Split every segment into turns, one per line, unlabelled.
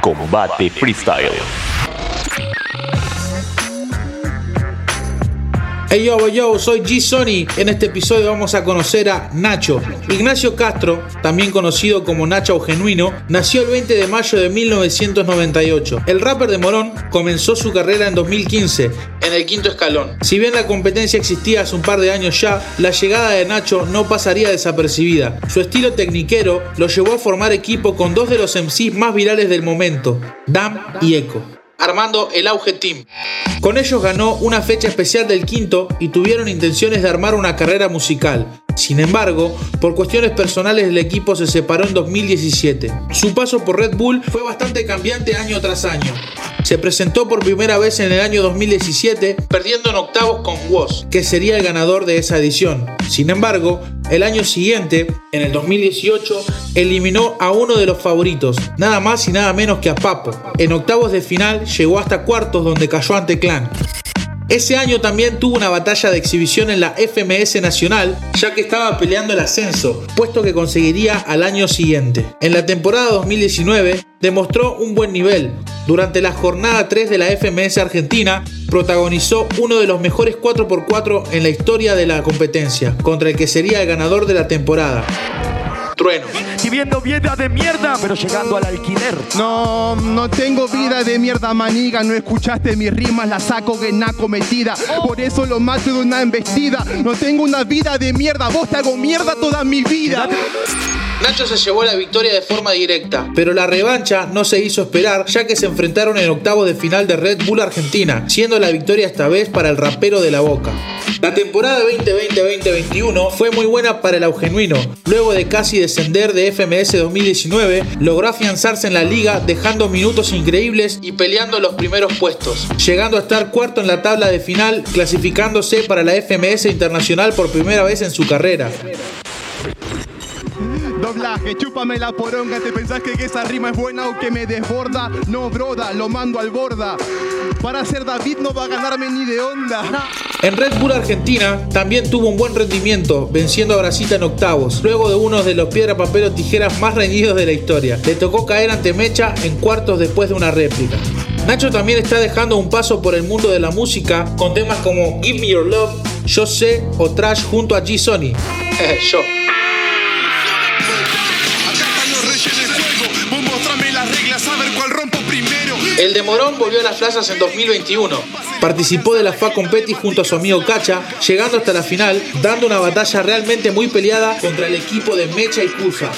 Combate Freestyle.
Hey yo, yo, soy G Sony. En este episodio vamos a conocer a Nacho. Ignacio Castro, también conocido como Nacho Genuino, nació el 20 de mayo de 1998. El rapper de Morón comenzó su carrera en 2015, en el quinto escalón. Si bien la competencia existía hace un par de años ya, la llegada de Nacho no pasaría desapercibida. Su estilo tecniquero lo llevó a formar equipo con dos de los MCs más virales del momento, Dam y Echo armando el Auge Team. Con ellos ganó una fecha especial del quinto y tuvieron intenciones de armar una carrera musical. Sin embargo, por cuestiones personales el equipo se separó en 2017. Su paso por Red Bull fue bastante cambiante año tras año. Se presentó por primera vez en el año 2017, perdiendo en octavos con Woz, que sería el ganador de esa edición. Sin embargo, el año siguiente, en el 2018, eliminó a uno de los favoritos, nada más y nada menos que a Papo. En octavos de final llegó hasta cuartos donde cayó ante Clan. Ese año también tuvo una batalla de exhibición en la FMS Nacional, ya que estaba peleando el ascenso, puesto que conseguiría al año siguiente. En la temporada 2019 demostró un buen nivel. Durante la jornada 3 de la FMS Argentina, protagonizó uno de los mejores 4x4 en la historia de la competencia, contra el que sería el ganador de la temporada. Trueno.
Viviendo vida de mierda, pero llegando al alquiler.
No, no tengo vida de mierda, maniga. No escuchaste mis rimas, la saco que na cometida. Por eso lo mato de una embestida. No tengo una vida de mierda, vos te hago mierda toda mi vida.
Nacho se llevó la victoria de forma directa, pero la revancha no se hizo esperar ya que se enfrentaron en octavos de final de Red Bull Argentina, siendo la victoria esta vez para el rapero de la boca. La temporada 2020-2021 fue muy buena para el Augenuino. Luego de casi descender de FMS 2019, logró afianzarse en la liga dejando minutos increíbles y peleando los primeros puestos, llegando a estar cuarto en la tabla de final, clasificándose para la FMS Internacional por primera vez en su carrera.
Doblaje, chúpame la poronga, ¿te pensás que esa rima es buena o que me desborda? No, broda, lo mando al borda. Para ser David no va a ganarme ni de onda.
En Red Bull Argentina también tuvo un buen rendimiento, venciendo a Brasita en octavos, luego de uno de los piedra, papel o tijeras más reñidos de la historia. Le tocó caer ante Mecha en cuartos después de una réplica. Nacho también está dejando un paso por el mundo de la música con temas como Give Me Your Love, Yo Sé o Trash junto a G Sony. Yo. El de Morón volvió a las plazas en 2021. Participó de la FA Competi junto a su amigo Cacha, llegando hasta la final, dando una batalla realmente muy peleada contra el equipo de Mecha y Cusa.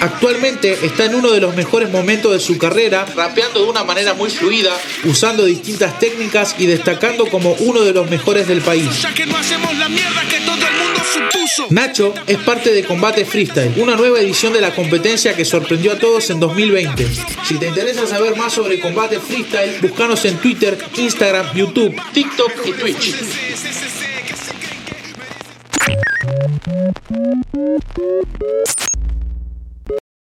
Actualmente está en uno de los mejores momentos de su carrera, rapeando de una manera muy fluida, usando distintas técnicas y destacando como uno de los mejores del país. Nacho es parte de Combate Freestyle, una nueva edición de la competencia que sorprendió a todos en 2020. Si te interesa saber más sobre Combate Freestyle, búscanos en Twitter, Instagram, YouTube, TikTok y Twitch.